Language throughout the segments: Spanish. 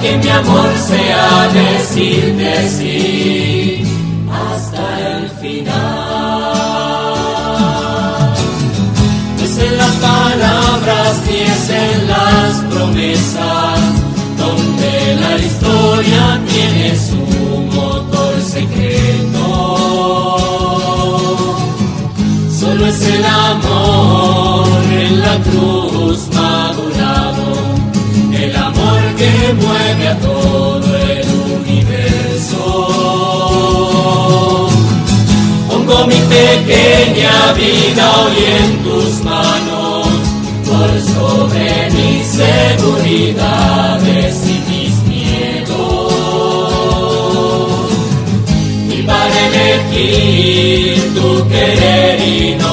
que mi amor no sea un sentimiento. Palabras ni es en las promesas, donde la historia tiene su motor secreto. Solo es el amor en la cruz madurado, el amor que mueve a todo el universo. Pongo mi pequeña vida hoy en tus manos, sobre mis seguridades y mis miedos. Y para elegir tu querer y no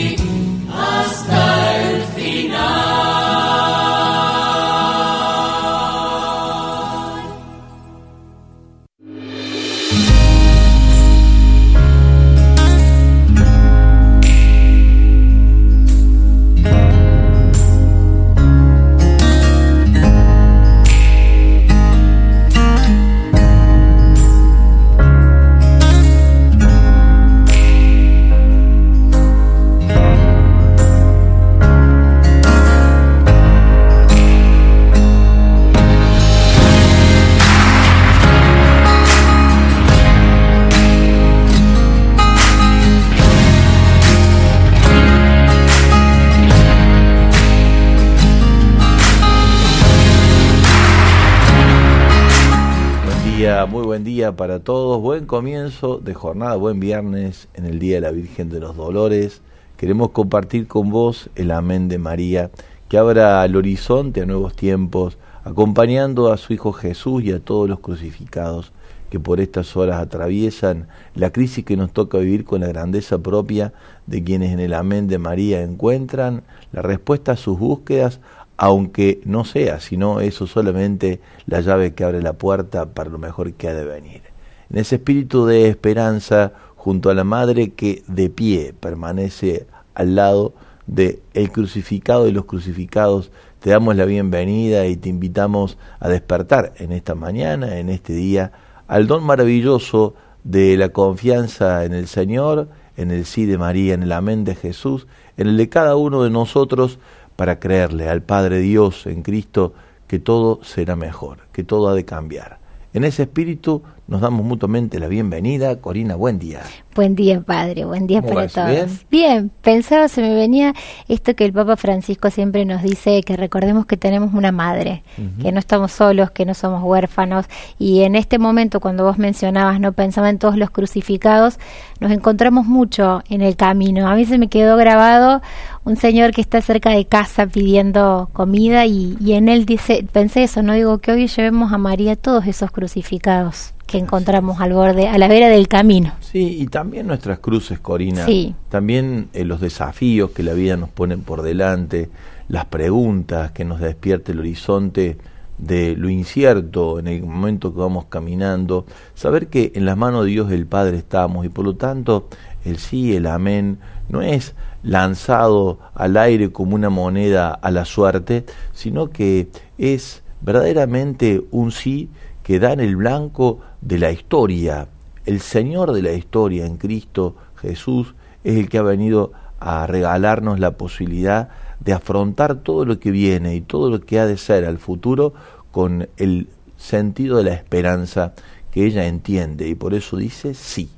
buen día para todos. Buen comienzo de jornada, buen viernes en el Día de la Virgen de los Dolores. Queremos compartir con vos el Amén de María, que abra el horizonte a nuevos tiempos, acompañando a su Hijo Jesús y a todos los crucificados que por estas horas atraviesan la crisis que nos toca vivir con la grandeza propia de quienes en el Amén de María encuentran la respuesta a sus búsquedas aunque no sea, sino eso solamente la llave que abre la puerta para lo mejor que ha de venir. En ese espíritu de esperanza, junto a la Madre que de pie permanece al lado de el crucificado y los crucificados, te damos la bienvenida y te invitamos a despertar en esta mañana, en este día, al don maravilloso de la confianza en el Señor, en el sí de María, en el amén de Jesús, en el de cada uno de nosotros, para creerle al Padre Dios en Cristo que todo será mejor, que todo ha de cambiar. En ese espíritu nos damos mutuamente la bienvenida. Corina, buen día. Buen día, padre. Buen día para todos. Bien? pensaba, se me venía esto que el Papa Francisco siempre nos dice, que recordemos que tenemos una madre, que no estamos solos, que no somos huérfanos. Y en este momento, cuando vos mencionabas, no pensaba en todos los crucificados, nos encontramos mucho en el camino. A mí se me quedó grabado un señor que está cerca de casa pidiendo comida y, y en él dice, pensé eso, no digo que hoy llevemos a María todos esos crucificados que encontramos al borde, a la vera del camino. Sí, y también nuestras cruces, Corina. Sí. También eh, los desafíos que la vida nos pone por delante, las preguntas que nos despierta el horizonte de lo incierto en el momento que vamos caminando, saber que en las manos de Dios el Padre estamos y por lo tanto el sí, el amén, no es lanzado al aire como una moneda a la suerte, sino que es verdaderamente un sí que da en el blanco de la historia. El Señor de la historia en Cristo Jesús es el que ha venido a regalarnos la posibilidad de afrontar todo lo que viene y todo lo que ha de ser al futuro con el sentido de la esperanza que ella entiende y por eso dice sí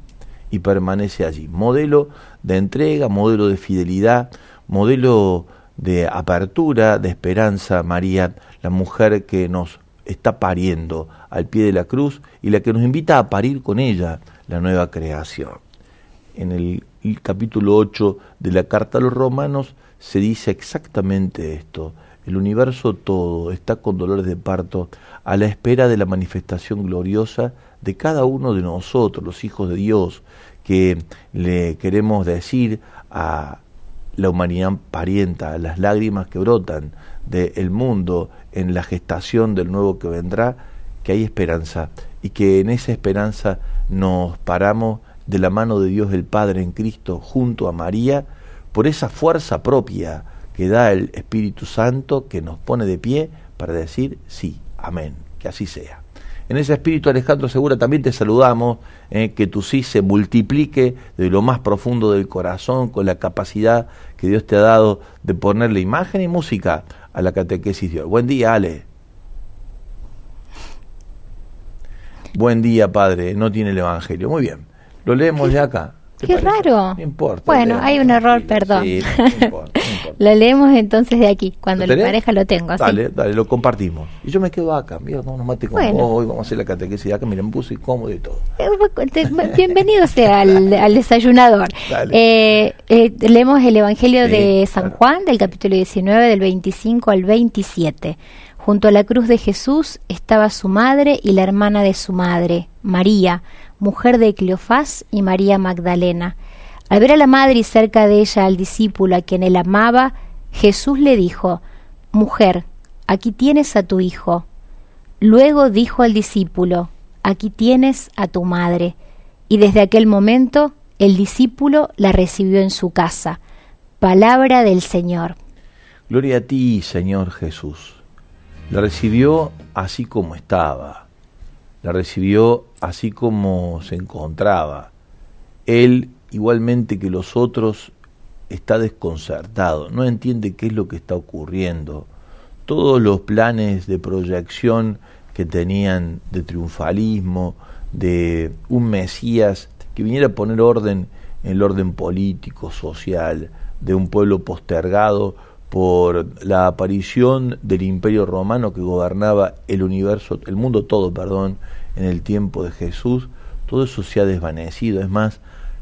y permanece allí. Modelo de entrega, modelo de fidelidad, modelo de apertura, de esperanza, María, la mujer que nos está pariendo al pie de la cruz y la que nos invita a parir con ella la nueva creación. En el, capítulo 8 de la carta a los romanos se dice exactamente esto. El universo todo está con dolores de parto a la espera de la manifestación gloriosa de cada uno de nosotros, los hijos de Dios, que le queremos decir a la humanidad parienta, a las lágrimas que brotan del mundo en la gestación del nuevo que vendrá, que hay esperanza y que en esa esperanza nos paramos de la mano de Dios el Padre en Cristo junto a María por esa fuerza propia que da el Espíritu Santo que nos pone de pie para decir sí, amén, que así sea. En ese espíritu, Alejandro Segura, también te saludamos, eh, que tu sí se multiplique de lo más profundo del corazón con la capacidad que Dios te ha dado de ponerle imagen y música a la catequesis de hoy. Buen día, Ale. Buen día, Padre. No tiene el Evangelio. Muy bien. Lo leemos ya acá. Qué raro. No importa. Bueno, hay un error, perdón. lo leemos entonces de aquí. Cuando la pareja lo tengo. Así. Dale, dale, lo compartimos. Y yo me quedo acá. Mira, vamos mate con hoy, vamos a hacer la catequesis acá. Miren, puse cómodo y todo. Eh, bienvenido sea al, desayunador. Eh, eh, leemos el Evangelio de San Juan, del capítulo 19, del 25 al 27. Junto a la cruz de Jesús estaba su madre y la hermana de su madre, María mujer de Cleofás y María Magdalena. Al ver a la madre y cerca de ella al discípulo a quien él amaba, Jesús le dijo, Mujer, aquí tienes a tu hijo. Luego dijo al discípulo, Aquí tienes a tu madre. Y desde aquel momento el discípulo la recibió en su casa. Palabra del Señor. Gloria a ti, Señor Jesús. La recibió así como estaba la recibió así como se encontraba. Él, igualmente que los otros, está desconcertado, no entiende qué es lo que está ocurriendo. Todos los planes de proyección que tenían de triunfalismo, de un Mesías que viniera a poner orden en el orden político, social, de un pueblo postergado por la aparición del imperio romano que gobernaba el universo, el mundo todo, perdón, en el tiempo de Jesús, todo eso se ha desvanecido. Es más,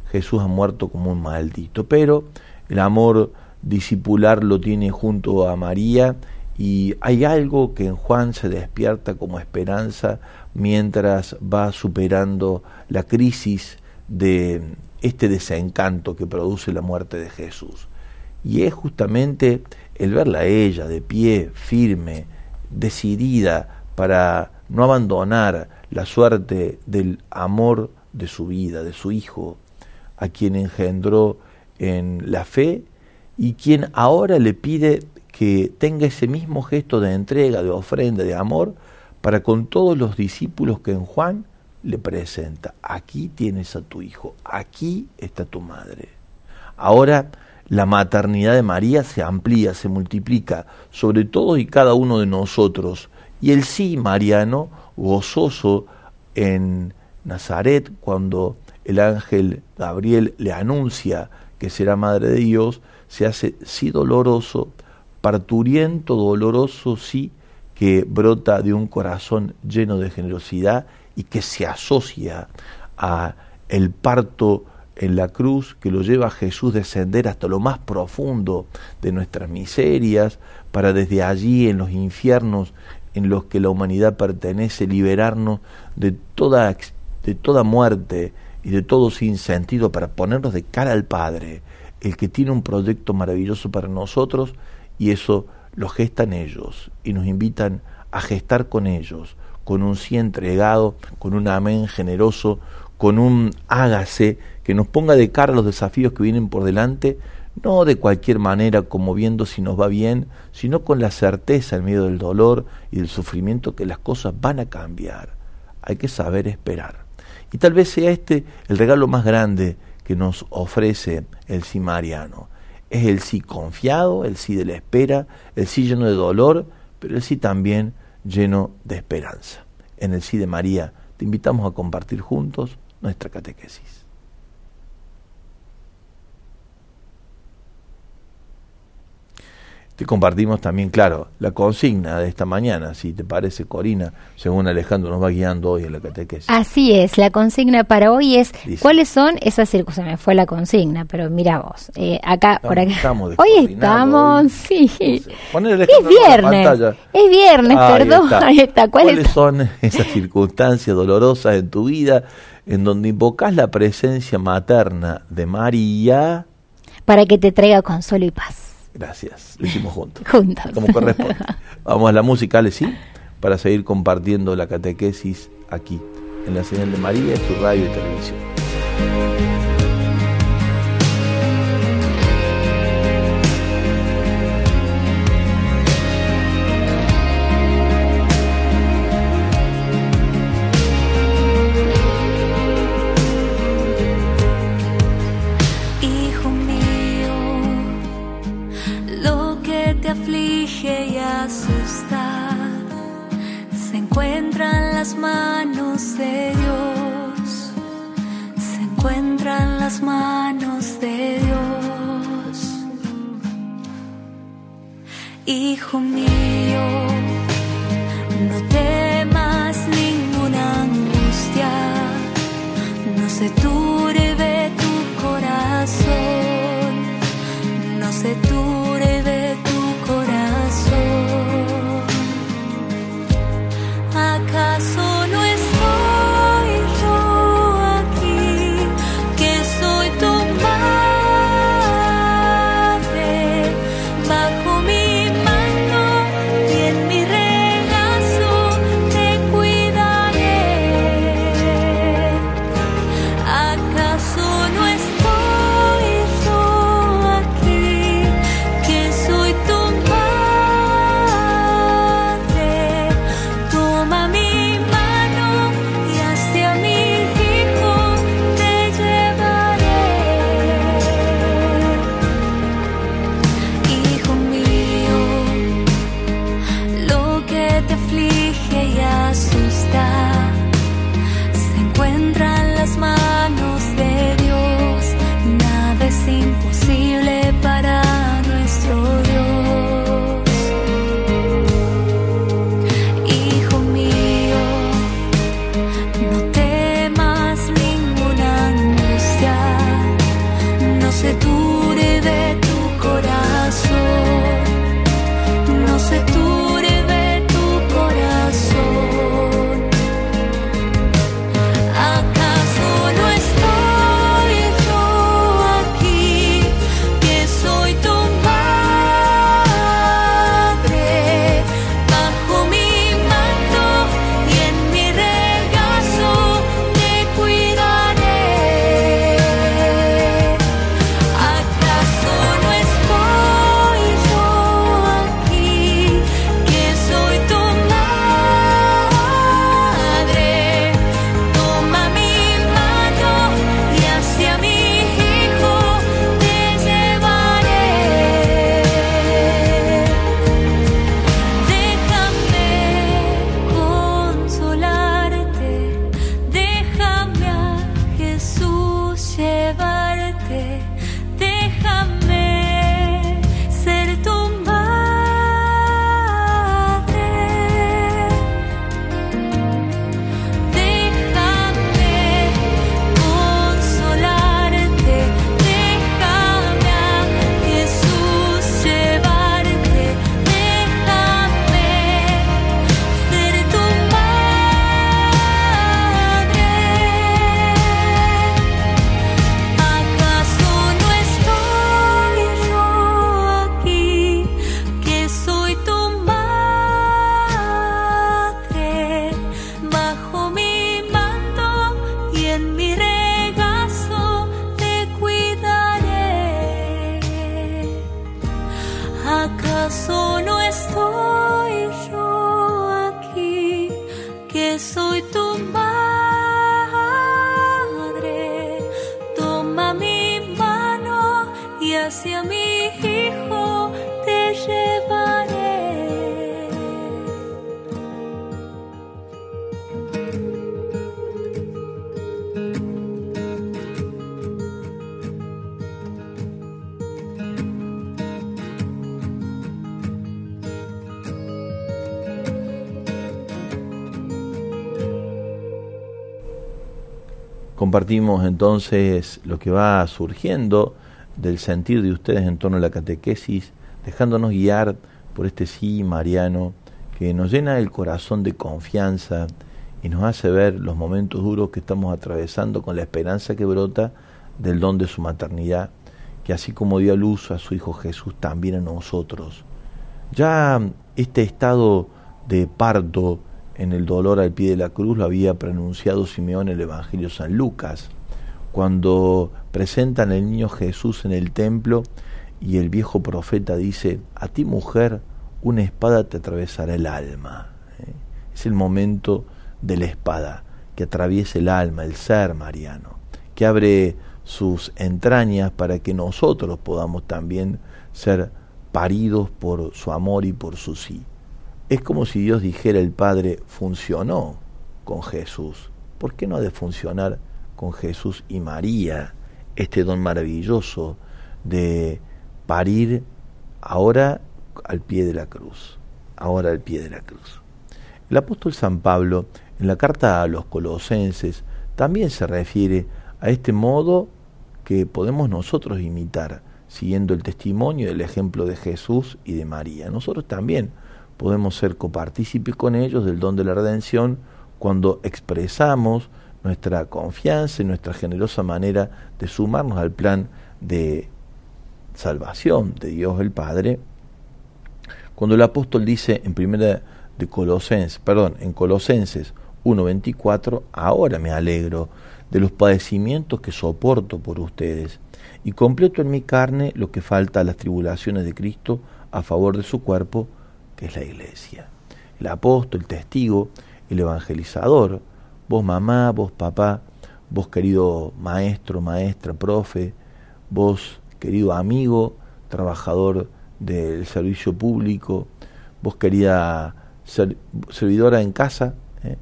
Jesús ha muerto como un maldito. Pero el amor discipular lo tiene junto a María y hay algo que en Juan se despierta como esperanza mientras va superando la crisis de este desencanto que produce la muerte de Jesús. Y es justamente el verla a ella de pie, firme, decidida para no abandonar la suerte del amor de su vida, de su hijo, a quien engendró en la fe y quien ahora le pide que tenga ese mismo gesto de entrega, de ofrenda, de amor, para con todos los discípulos que en Juan le presenta. Aquí tienes a tu hijo, aquí está tu madre. Ahora la maternidad de María se amplía, se multiplica sobre todos y cada uno de nosotros. Y el sí mariano, gozoso en Nazaret, cuando el ángel Gabriel le anuncia que será madre de Dios, se hace sí doloroso, parturiento, doloroso, sí, que brota de un corazón lleno de generosidad y que se asocia a el parto en la cruz que lo lleva a Jesús descender hasta lo más profundo de nuestras miserias, para desde allí en los infiernos en los que la humanidad pertenece liberarnos de toda, de toda muerte y de todo sinsentido para ponernos de cara al Padre, el que tiene un proyecto maravilloso para nosotros y eso lo gestan ellos y nos invitan a gestar con ellos, con un sí entregado, con un amén generoso, con un hágase que nos ponga de cara los desafíos que vienen por delante, no de cualquier manera como viendo si nos va bien, sino con la certeza en medio del dolor y del sufrimiento que las cosas van a cambiar. Hay que saber esperar. Y tal vez sea este el regalo más grande que nos ofrece el sí mariano. Es el sí confiado, el sí de la espera, el sí lleno de dolor, pero el sí también lleno de esperanza. En el sí de María te invitamos a compartir juntos nuestra catequesis. Te compartimos también, claro, la consigna de esta mañana, si te parece, Corina, según Alejandro nos va guiando hoy en la catequesis. Así es, la consigna para hoy es, ¿cuáles son esas circunstancias? Me fue la consigna, pero mira vos, eh, acá, por acá. hoy estamos, sí. es viernes, es viernes, perdón. Ahí está. ¿Cuáles son esas circunstancias dolorosas en tu vida en donde invocas la presencia materna de María? Para que te traiga consuelo y paz. Gracias, lo hicimos juntos. Juntos. Como corresponde. Vamos a la música, sí, para seguir compartiendo la catequesis aquí, en la señal de María, en su radio y televisión. Las manos de Dios. Hijo mío, Compartimos entonces lo que va surgiendo del sentir de ustedes en torno a la catequesis, dejándonos guiar por este sí mariano que nos llena el corazón de confianza y nos hace ver los momentos duros que estamos atravesando con la esperanza que brota del don de su maternidad, que así como dio a luz a su Hijo Jesús, también a nosotros. Ya este estado de parto, en el dolor al pie de la cruz lo había pronunciado Simeón en el Evangelio San Lucas, cuando presentan al niño Jesús en el templo y el viejo profeta dice, a ti mujer, una espada te atravesará el alma. ¿eh? Es el momento de la espada que atraviesa el alma, el ser mariano, que abre sus entrañas para que nosotros podamos también ser paridos por su amor y por su sí. Es como si Dios dijera el Padre, funcionó con Jesús. ¿Por qué no ha de funcionar con Jesús y María este don maravilloso de parir ahora al pie de la cruz? Ahora al pie de la cruz. El apóstol San Pablo, en la carta a los colosenses, también se refiere a este modo que podemos nosotros imitar, siguiendo el testimonio y el ejemplo de Jesús y de María. Nosotros también podemos ser copartícipes con ellos del don de la redención cuando expresamos nuestra confianza y nuestra generosa manera de sumarnos al plan de salvación de Dios el Padre. Cuando el apóstol dice en primera de Colosenses, perdón, en Colosenses 1:24, ahora me alegro de los padecimientos que soporto por ustedes y completo en mi carne lo que falta a las tribulaciones de Cristo a favor de su cuerpo es la iglesia. El apóstol, el testigo, el evangelizador, vos mamá, vos papá, vos querido maestro, maestra, profe, vos querido amigo, trabajador del servicio público, vos querida servidora en casa, ¿eh?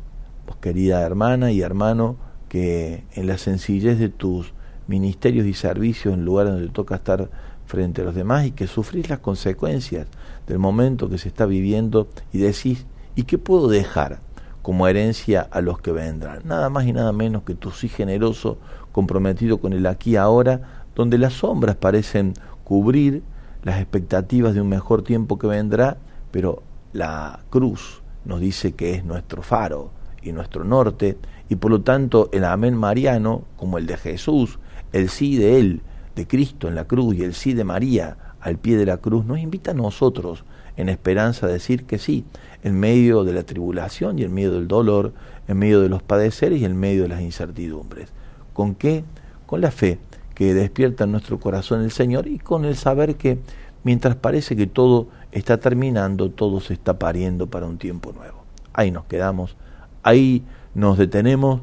vos querida hermana y hermano que en la sencillez de tus ministerios y servicios en lugares donde toca estar frente a los demás y que sufrís las consecuencias del momento que se está viviendo y decís, ¿y qué puedo dejar como herencia a los que vendrán? Nada más y nada menos que tu sí generoso, comprometido con el aquí ahora, donde las sombras parecen cubrir las expectativas de un mejor tiempo que vendrá, pero la cruz nos dice que es nuestro faro y nuestro norte, y por lo tanto el amén mariano, como el de Jesús, el sí de Él, de Cristo en la cruz y el sí de María al pie de la cruz, nos invita a nosotros en esperanza a decir que sí, en medio de la tribulación y en medio del dolor, en medio de los padeceres y en medio de las incertidumbres. ¿Con qué? Con la fe que despierta en nuestro corazón el Señor y con el saber que mientras parece que todo está terminando, todo se está pariendo para un tiempo nuevo. Ahí nos quedamos, ahí nos detenemos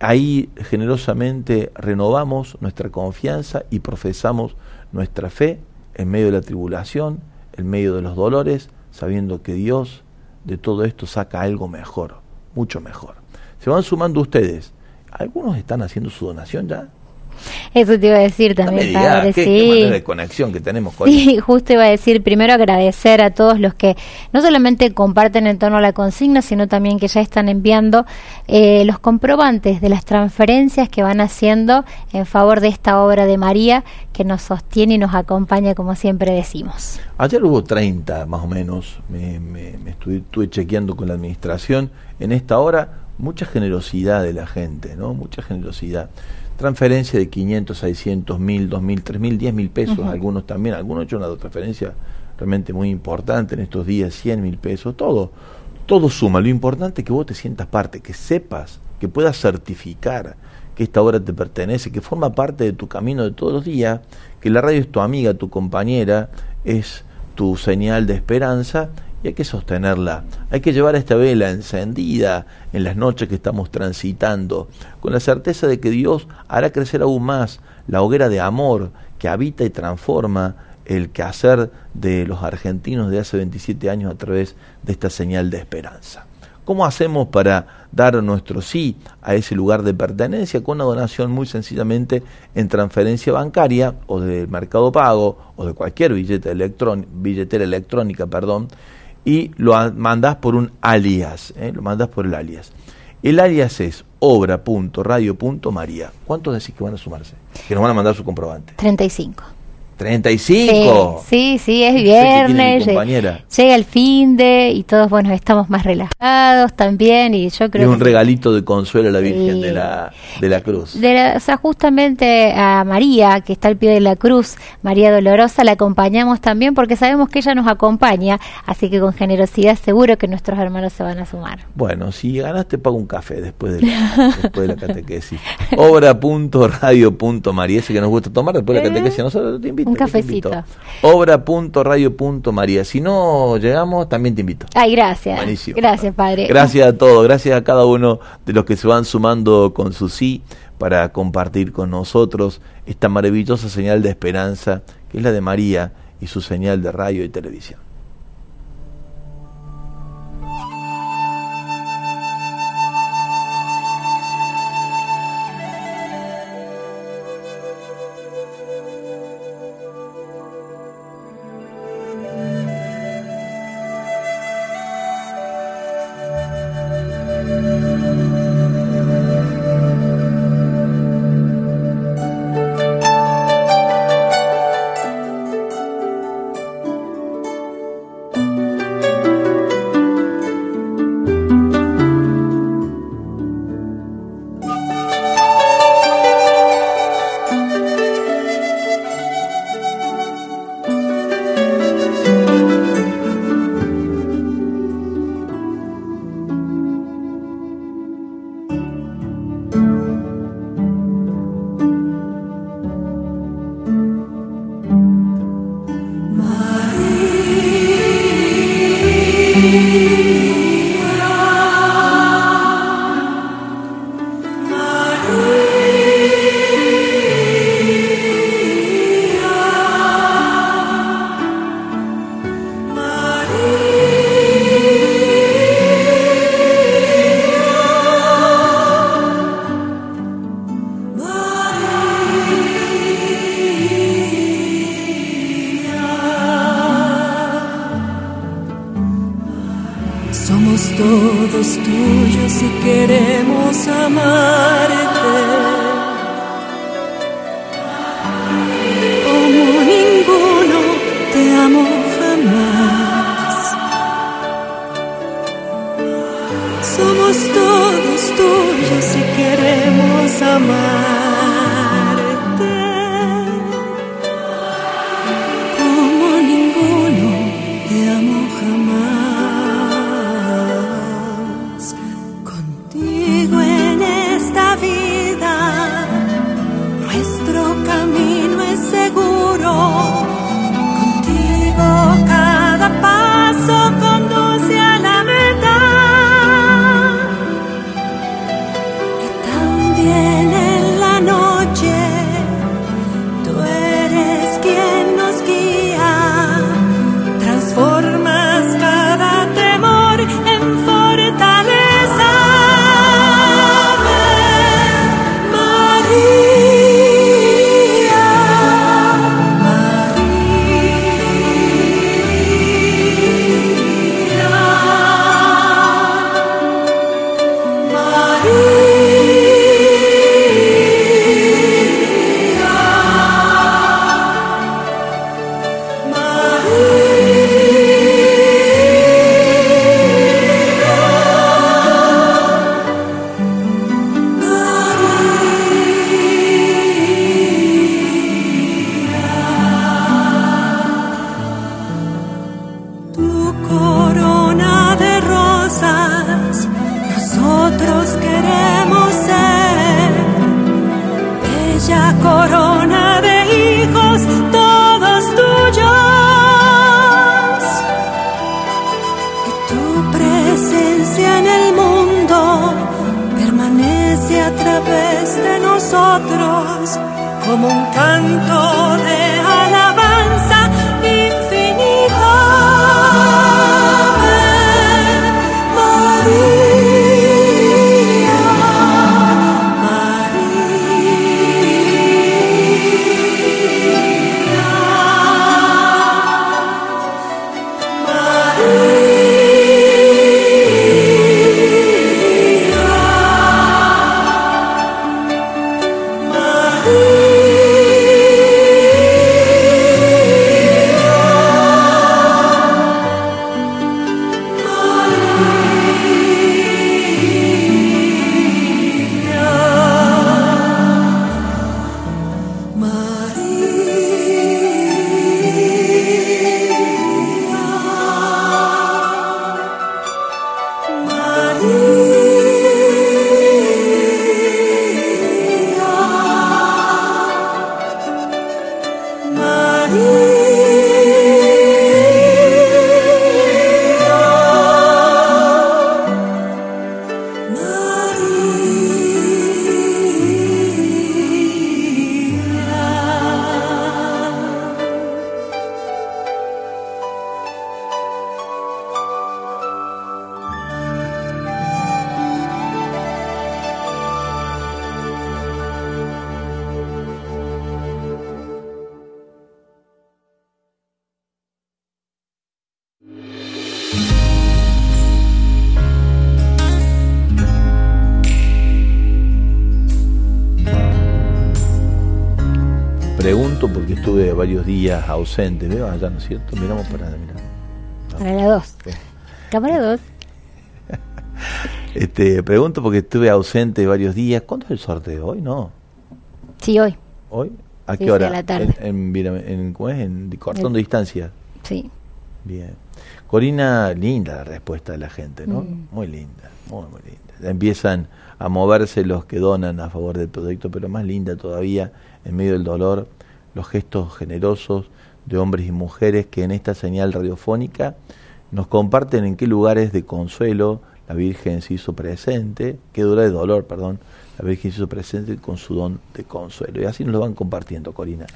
Ahí generosamente renovamos nuestra confianza y profesamos nuestra fe en medio de la tribulación, en medio de los dolores, sabiendo que Dios de todo esto saca algo mejor, mucho mejor. Se van sumando ustedes. Algunos están haciendo su donación ya. Eso te iba a decir también, padre. ¿qué, sí. manera de conexión que tenemos con Sí, justo iba a decir, primero agradecer a todos los que no solamente comparten en torno a la consigna, sino también que ya están enviando eh, los comprobantes de las transferencias que van haciendo en favor de esta obra de María que nos sostiene y nos acompaña, como siempre decimos. Ayer hubo 30 más o menos, me, me, estuve chequeando con la administración. En esta hora, mucha generosidad de la gente, ¿no? Mucha generosidad transferencia de 500, 600, 1000, 2000, 3000, 10 mil pesos, algunos también, algunos han hecho una transferencia realmente muy importante en estos días, 100 mil pesos, todo, todo suma. Lo importante es que vos te sientas parte, que sepas, que puedas certificar que esta obra te pertenece, que forma parte de tu camino de todos los días, que la radio es tu amiga, tu compañera, es tu señal de esperanza y hay que sostenerla. Hay que llevar esta vela encendida en las noches que estamos transitando, con la certeza de que Dios hará crecer aún más la hoguera de amor que habita y transforma el quehacer de los argentinos de hace 27 años a través de esta señal de esperanza. ¿Cómo hacemos para dar nuestro sí a ese lugar de pertenencia? Con una donación muy sencillamente en transferencia bancaria o del mercado pago o de cualquier billete billetera electrónica, perdón, y lo mandas por un alias, ¿eh? lo mandas por el alias. El alias es obra.radio.maría. ¿Cuántos decís que van a sumarse? Que nos van a mandar su comprobante. 35. 35. Sí, sí, es viernes. Llega el fin de y todos, bueno, estamos más relajados también y yo creo. Es un regalito de consuelo a la Virgen de, la, de la Cruz. o sea, justamente a María, que está al pie de la cruz, María Dolorosa, la acompañamos también porque sabemos que ella nos acompaña, así que con generosidad seguro que nuestros hermanos se van a sumar. Bueno, si ganaste, pago un café después de la, después de la catequesis. Obra.radio.maría, ese que nos gusta tomar después de la catequesis, nosotros te invito un cafecito. Obra.radio.maría. Si no llegamos, también te invito. Ay, gracias. Gracias, Padre. Gracias a todos. Gracias a cada uno de los que se van sumando con su sí para compartir con nosotros esta maravillosa señal de esperanza que es la de María y su señal de radio y televisión. Ausente. Veo allá, ¿no es cierto? Miramos para allá, Para la 2. Cámara 2. este, pregunto porque estuve ausente varios días. ¿Cuándo es el sorteo? ¿Hoy no? Sí, hoy. ¿Hoy? ¿A qué hora? la tarde. En, en, ¿cómo es? en cortón de distancia. Sí. Bien. Corina, linda la respuesta de la gente, ¿no? Mm. Muy linda, muy, muy linda. Empiezan a moverse los que donan a favor del proyecto, pero más linda todavía, en medio del dolor, los gestos generosos de hombres y mujeres que en esta señal radiofónica nos comparten en qué lugares de consuelo la Virgen se hizo presente, qué dura de dolor, perdón, la Virgen se hizo presente con su don de consuelo. Y así nos lo van compartiendo, Corina.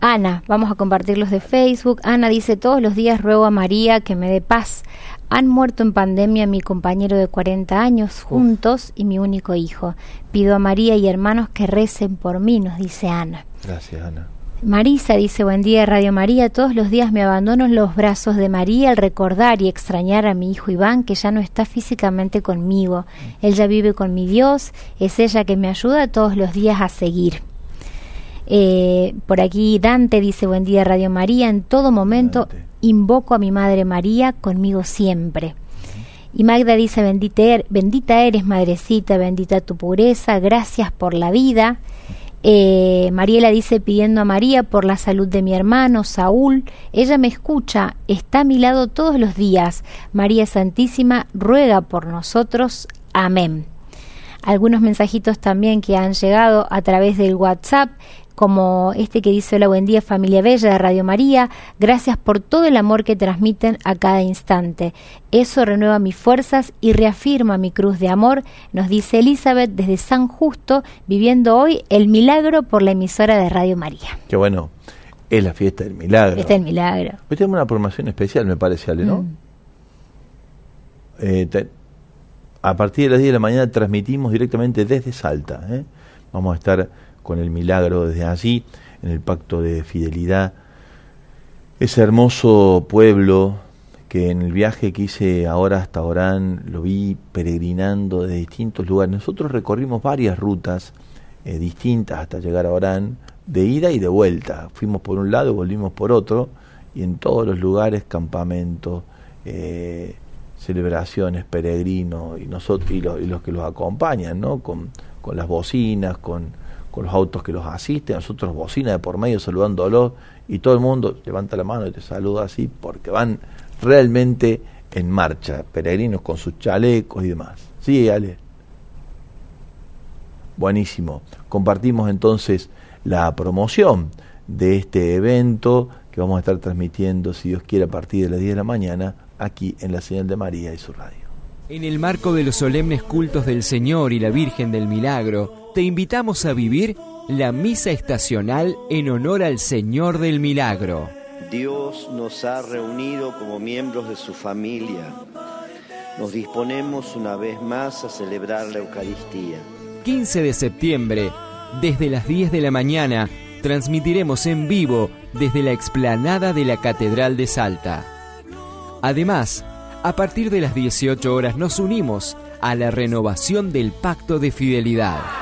Ana, vamos a compartirlos de Facebook. Ana dice, todos los días ruego a María que me dé paz. Han muerto en pandemia mi compañero de 40 años juntos y mi único hijo. Pido a María y hermanos que recen por mí, nos dice Ana. Gracias, Ana. Marisa dice, buen día Radio María, todos los días me abandono en los brazos de María al recordar y extrañar a mi hijo Iván, que ya no está físicamente conmigo. Él ya vive con mi Dios, es ella que me ayuda todos los días a seguir. Eh, por aquí Dante dice, buen día Radio María, en todo momento invoco a mi Madre María conmigo siempre. Y Magda dice, bendita, er-, bendita eres, madrecita, bendita tu pureza, gracias por la vida. Eh, Mariela dice pidiendo a María por la salud de mi hermano Saúl. Ella me escucha, está a mi lado todos los días. María Santísima ruega por nosotros. Amén. Algunos mensajitos también que han llegado a través del WhatsApp como este que dice Hola, buen día familia bella de Radio María, gracias por todo el amor que transmiten a cada instante. Eso renueva mis fuerzas y reafirma mi cruz de amor, nos dice Elizabeth desde San Justo, viviendo hoy el milagro por la emisora de Radio María. Qué bueno, es la fiesta del milagro. Fiesta del milagro. Hoy tenemos una programación especial, me parece, Ale, ¿no? Mm. Eh, a partir de las 10 de la mañana transmitimos directamente desde Salta. ¿eh? Vamos a estar con el milagro desde allí, en el pacto de fidelidad. Ese hermoso pueblo que en el viaje que hice ahora hasta Orán lo vi peregrinando de distintos lugares. Nosotros recorrimos varias rutas eh, distintas hasta llegar a Orán, de ida y de vuelta. Fuimos por un lado, volvimos por otro, y en todos los lugares campamentos, eh, celebraciones, peregrinos y nosotros y, los que los acompañan, ¿no? Con, con las bocinas, con con los autos que los asisten, nosotros bocina de por medio saludándolos y todo el mundo levanta la mano y te saluda así porque van realmente en marcha, peregrinos con sus chalecos y demás. Sí, Ale. Buenísimo. Compartimos entonces la promoción de este evento que vamos a estar transmitiendo, si Dios quiere, a partir de las 10 de la mañana, aquí en la señal de María y su radio. En el marco de los solemnes cultos del Señor y la Virgen del Milagro, te invitamos a vivir la misa estacional en honor al Señor del Milagro. Dios nos ha reunido como miembros de su familia. Nos disponemos una vez más a celebrar la Eucaristía. 15 de septiembre, desde las 10 de la mañana, transmitiremos en vivo desde la explanada de la Catedral de Salta. Además, a partir de las 18 horas nos unimos a la renovación del Pacto de Fidelidad.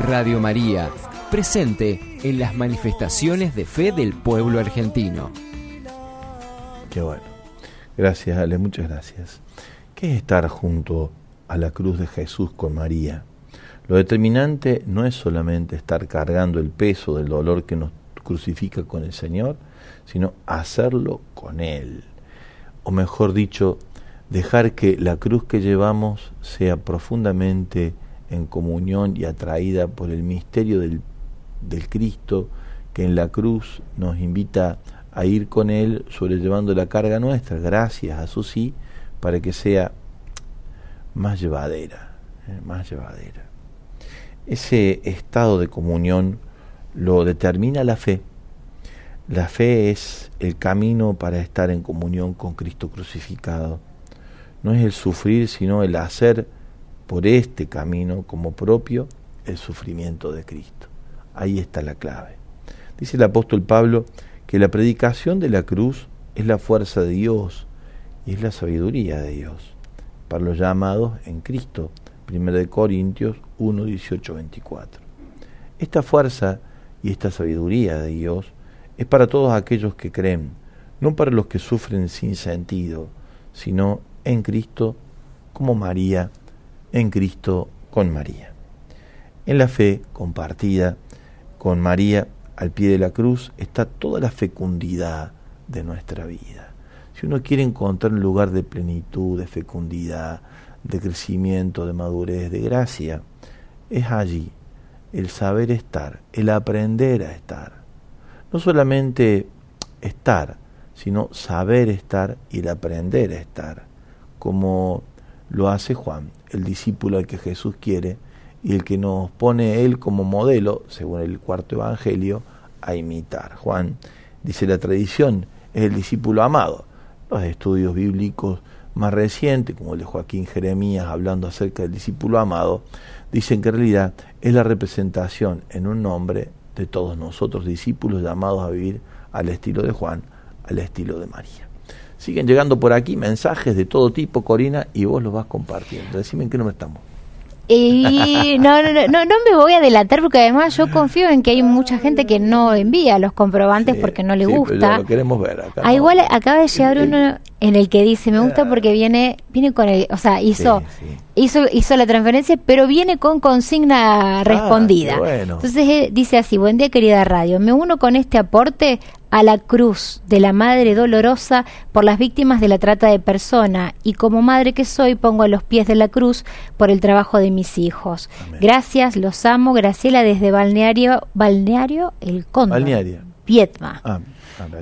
Radio María, presente en las manifestaciones de fe del pueblo argentino. Qué bueno. Gracias, Ale, muchas gracias. ¿Qué es estar junto a la cruz de Jesús con María? Lo determinante no es solamente estar cargando el peso del dolor que nos crucifica con el Señor, sino hacerlo con Él. O mejor dicho, dejar que la cruz que llevamos sea profundamente en comunión y atraída por el misterio del, del Cristo que en la cruz nos invita a ir con Él sobrellevando la carga nuestra, gracias a su sí, para que sea más llevadera, eh, más llevadera. Ese estado de comunión lo determina la fe. La fe es el camino para estar en comunión con Cristo crucificado. No es el sufrir, sino el hacer por este camino como propio el sufrimiento de Cristo. Ahí está la clave. Dice el apóstol Pablo que la predicación de la cruz es la fuerza de Dios y es la sabiduría de Dios para los llamados en Cristo. 1 Corintios 1, 18, 24. Esta fuerza y esta sabiduría de Dios es para todos aquellos que creen, no para los que sufren sin sentido, sino en Cristo como María en Cristo con María. En la fe compartida con María al pie de la cruz está toda la fecundidad de nuestra vida. Si uno quiere encontrar un lugar de plenitud, de fecundidad, de crecimiento, de madurez, de gracia, es allí el saber estar, el aprender a estar. No solamente estar, sino saber estar y el aprender a estar, como lo hace Juan el discípulo al que Jesús quiere y el que nos pone él como modelo, según el cuarto evangelio, a imitar. Juan dice la tradición, es el discípulo amado. Los estudios bíblicos más recientes, como el de Joaquín Jeremías hablando acerca del discípulo amado, dicen que en realidad es la representación en un nombre de todos nosotros, discípulos llamados a vivir al estilo de Juan, al estilo de María. Siguen llegando por aquí mensajes de todo tipo, Corina, y vos los vas compartiendo. Decime en qué número estamos. Y no, no, no, no me voy a adelantar porque además yo confío en que hay mucha gente que no envía los comprobantes porque no le gusta. lo queremos ver acá. Ah, igual acaba de llegar uno en el que dice me gusta porque viene viene con el, o sea, hizo hizo hizo la transferencia, pero viene con consigna ah, respondida. Entonces eh, dice así, buen día querida radio, me uno con este aporte a la cruz de la Madre Dolorosa por las víctimas de la trata de persona y como madre que soy pongo a los pies de la cruz por el trabajo de mis hijos. Gracias, los amo. Graciela desde Balneario, Balneario El Cóndor. Balneario. Vietma.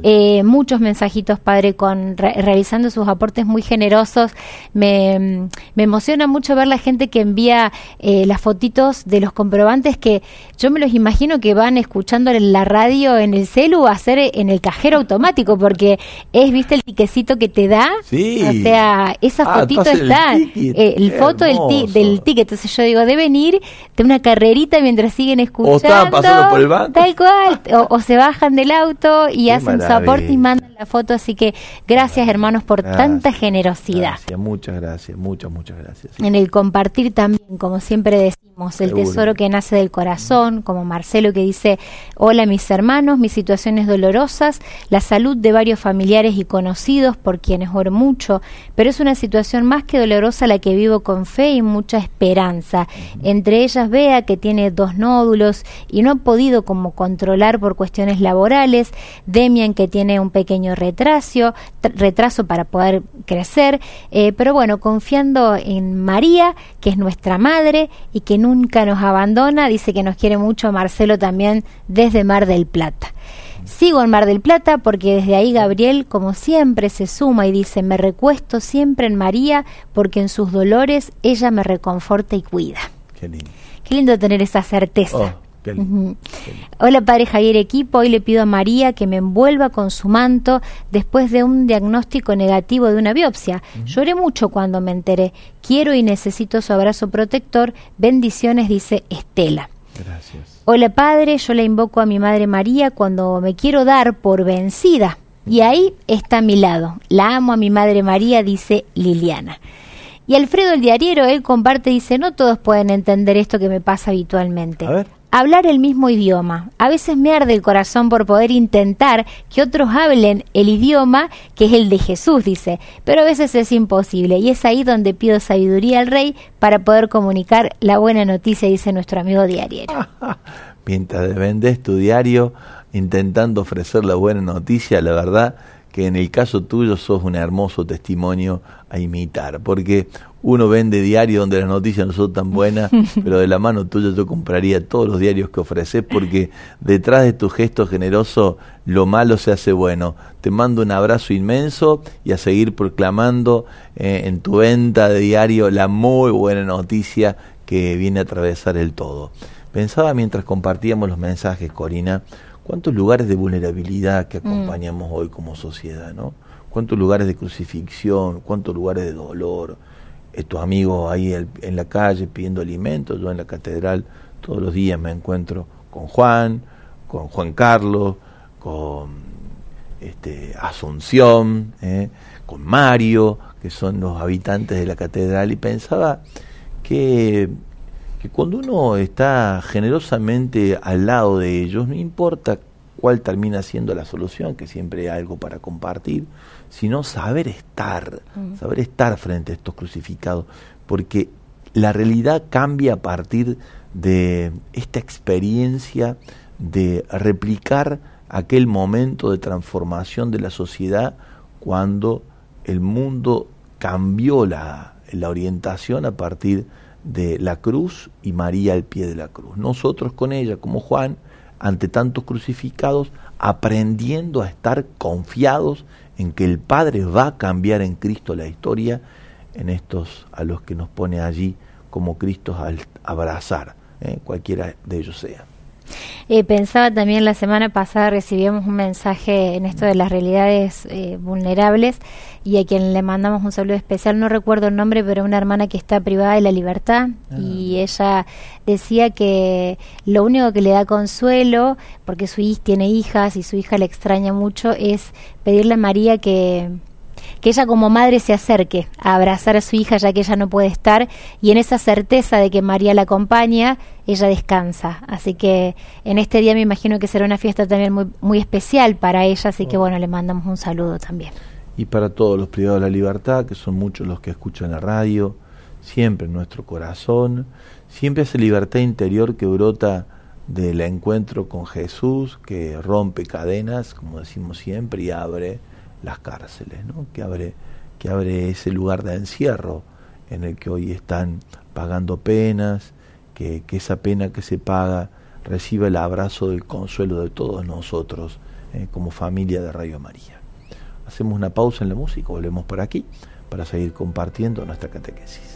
Eh, muchos mensajitos, padre, con realizando sus aportes muy generosos. Me, me, emociona mucho ver la gente que envía eh, las fotitos de los comprobantes que yo me los imagino que van escuchando en la radio en el celu a hacer en el cajero automático, porque es, viste, el tiquecito que te da. Sí. O sea, esa ah, fotito está. El, eh, foto del, del, ticket. Entonces yo digo, deben ir de una carrerita mientras siguen escuchando. O por el banco. Tal cual. O, se bajan del auto y hacen hacen su aporte y mandan la foto. Así que gracias, hermanos, por tanta generosidad. Gracias, muchas gracias, muchas, muchas gracias. En el compartir también, como siempre decimos, el tesoro que nace del corazón, como Marcelo que dice, hola mis hermanos, mis situaciones dolorosas, la salud de varios familiares y conocidos por quienes oro mucho, pero es una situación más que dolorosa la que vivo con fe y mucha esperanza. Entre ellas vea que tiene dos nódulos y no ha podido como controlar por cuestiones laborales, Demian que tiene un pequeño retraso, retraso para poder crecer, eh, pero bueno, confiando en María, que es nuestra madre y que nunca nos abandona, dice que nos quiere mucho Marcelo también desde Mar del Plata. Sigo en Mar del Plata porque desde ahí Gabriel, como siempre, se suma y dice, me recuesto siempre en María porque en sus dolores ella me reconforta y cuida. Qué lindo. Qué lindo tener esa certeza. Oh, Hola Padre Javier Equipo, hoy le pido a María que me envuelva con su manto después de un diagnóstico negativo de una biopsia. Lloré mucho cuando me enteré. Quiero y necesito su abrazo protector. Bendiciones, dice Estela. Gracias. Hola Padre, yo le invoco a mi Madre María cuando me quiero dar por vencida. Y ahí está a mi lado. La amo a mi Madre María, dice Liliana. Y Alfredo el diariero, él comparte, dice, no todos pueden entender esto que me pasa habitualmente. A ver hablar el mismo idioma. A veces me arde el corazón por poder intentar que otros hablen el idioma que es el de Jesús, dice, pero a veces es imposible y es ahí donde pido sabiduría al rey para poder comunicar la buena noticia, dice nuestro amigo diario. Mientras vendes tu diario intentando ofrecer la buena noticia, la verdad que en el caso tuyo sos un hermoso testimonio a imitar, porque uno vende diario donde las noticias no son tan buenas, pero de la mano tuya yo compraría todos los diarios que ofreces, porque detrás de tu gesto generoso lo malo se hace bueno. Te mando un abrazo inmenso y a seguir proclamando eh, en tu venta de diario la muy buena noticia que viene a atravesar el todo. Pensaba mientras compartíamos los mensajes, Corina, cuántos lugares de vulnerabilidad que mm. acompañamos hoy como sociedad, ¿no? Cuántos lugares de crucifixión, cuántos lugares de dolor. Estos amigos ahí en la calle pidiendo alimentos, yo en la catedral todos los días me encuentro con Juan, con Juan Carlos, con este, Asunción, ¿eh? con Mario, que son los habitantes de la catedral, y pensaba que cuando uno está generosamente al lado de ellos, no importa cuál termina siendo la solución, que siempre hay algo para compartir, sino saber estar, saber estar frente a estos crucificados, porque la realidad cambia a partir de esta experiencia de replicar aquel momento de transformación de la sociedad cuando el mundo cambió la, la orientación a partir de la cruz y María al pie de la cruz. Nosotros con ella, como Juan, ante tantos crucificados, aprendiendo a estar confiados en que el Padre va a cambiar en Cristo la historia, en estos a los que nos pone allí como Cristo al abrazar, ¿eh? cualquiera de ellos sea. Eh, pensaba también la semana pasada recibíamos un mensaje en esto de las realidades eh, vulnerables y a quien le mandamos un saludo especial, no recuerdo el nombre, pero una hermana que está privada de la libertad y ah. ella decía que lo único que le da consuelo, porque su hija tiene hijas y su hija le extraña mucho, es pedirle a María que que ella como madre se acerque a abrazar a su hija ya que ella no puede estar y en esa certeza de que María la acompaña, ella descansa. Así que en este día me imagino que será una fiesta también muy, muy especial para ella, así que bueno, le mandamos un saludo también. Y para todos los privados de la libertad, que son muchos los que escuchan la radio, siempre en nuestro corazón, siempre esa libertad interior que brota del encuentro con Jesús, que rompe cadenas, como decimos siempre, y abre las cárceles, ¿no? que, abre, que abre ese lugar de encierro en el que hoy están pagando penas, que, esa pena que se paga reciba el abrazo del consuelo de todos nosotros eh, como familia de Radio María. Hacemos una pausa en la música, volvemos por aquí para seguir compartiendo nuestra catequesis.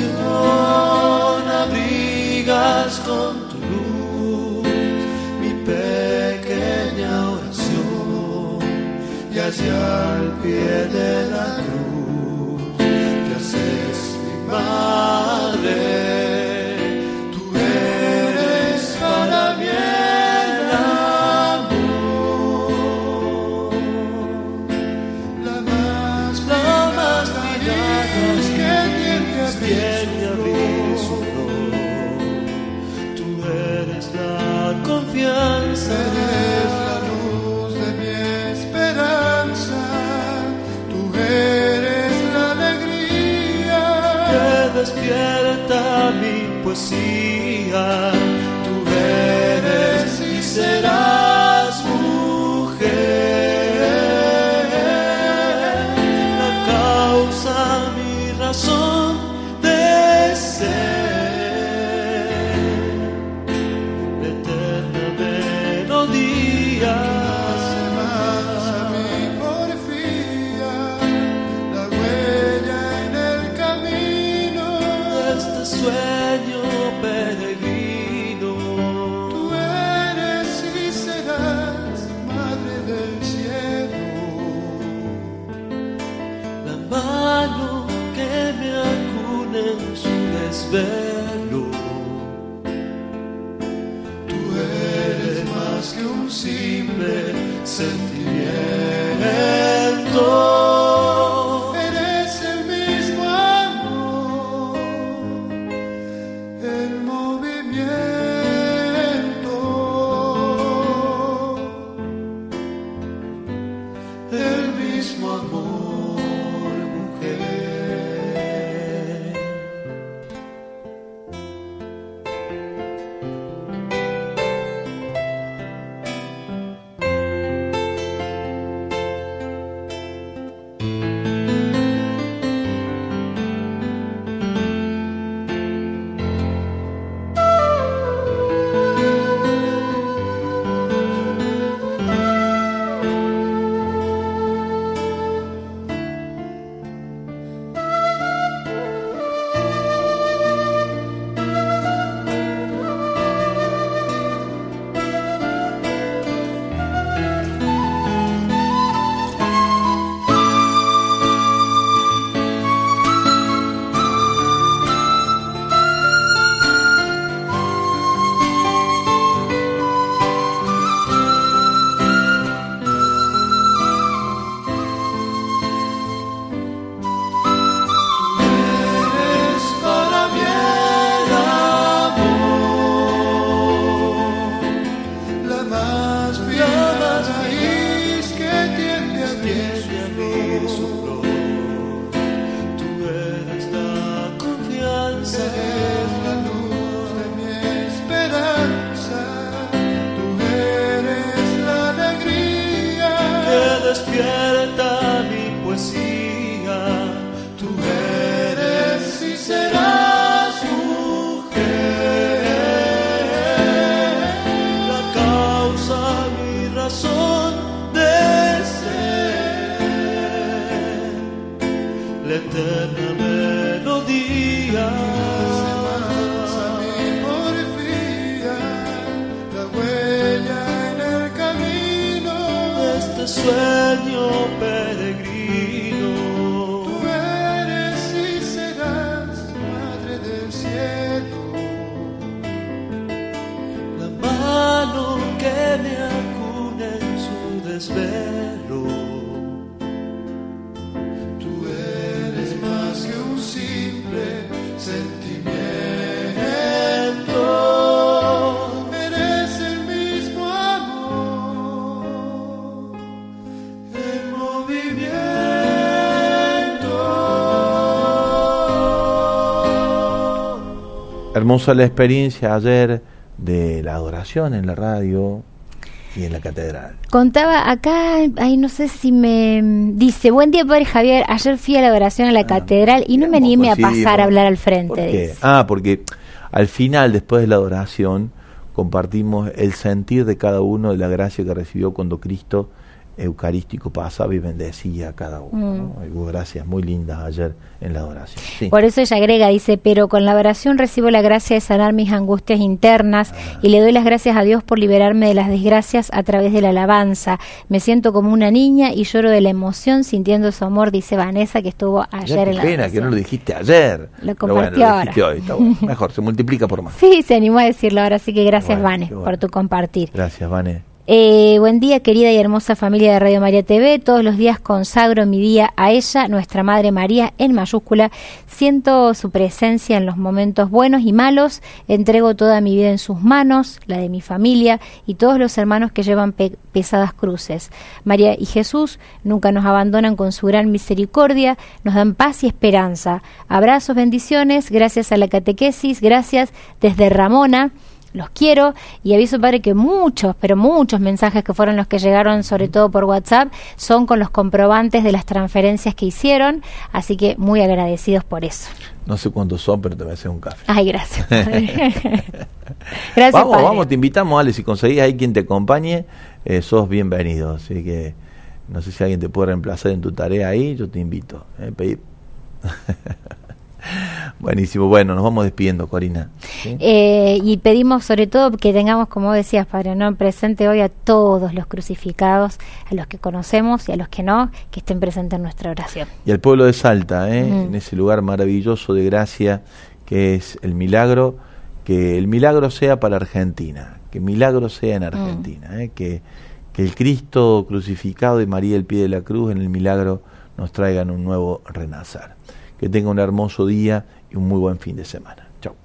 canción abrigas con tu luz mi pequeña oración y allá al pie de la cruz hermosa la experiencia ayer de la adoración en la radio y en la catedral. Contaba acá, ahí no sé si me dice, buen día padre Javier, ayer fui a la adoración en la ah, catedral y no me animé a pasar a hablar al frente. Ah, porque al final, después de la adoración, compartimos el sentir de cada uno de la gracia que recibió cuando Cristo eucarístico pasaba y bendecía a cada uno. Mm. hubo gracias muy lindas ayer en la adoración. Por eso ella agrega, dice, pero con la oración recibo la gracia de sanar mis angustias internas ah. y le doy las gracias a Dios por liberarme de las desgracias a través de la alabanza. Me siento como una niña y lloro de la emoción sintiendo su amor, dice Vanessa, que estuvo ayer en la pena que no lo dijiste ayer. Lo compartió ahora. Mejor, se multiplica por más. Sí, se animó a decirlo ahora, así que gracias, Vane, por tu compartir. Gracias, Vane. Eh, buen día, querida y hermosa familia de Radio María TV. Todos los días consagro mi día a ella, nuestra Madre María, en mayúscula. Siento su presencia en los momentos buenos y malos. Entrego toda mi vida en sus manos, la de mi familia y todos los hermanos que llevan pesadas cruces. María y Jesús nunca nos abandonan con su gran misericordia, nos dan paz y esperanza. Abrazos, bendiciones, gracias a la catequesis, gracias desde Ramona los quiero y aviso padre que muchos, pero muchos mensajes que fueron los que llegaron sobre todo por WhatsApp son con los comprobantes de las transferencias que hicieron, así que muy agradecidos por eso. No sé cuántos son, pero te voy a hacer un café. Ay, gracias. gracias. Vamos, vamos, te invitamos, Ale, si conseguís ahí quien te acompañe, eh, sos bienvenido, así que no sé si alguien te puede reemplazar en tu tarea ahí, yo te invito. Eh, Buenísimo, bueno, nos vamos despidiendo, Corina. Eh, y pedimos sobre todo que tengamos, como decías, Padre, ¿no? presente hoy a todos los crucificados, a los que conocemos y a los que no, que estén presentes en nuestra oración. Y al pueblo de Salta, ¿eh? en ese lugar maravilloso de gracia que es el milagro, que el milagro sea para Argentina, que el milagro sea en Argentina, ¿eh? que, que el Cristo crucificado de María el pie de la cruz en el milagro nos traigan un nuevo renacer. Que tenga un hermoso día y un muy buen fin de semana. Chao.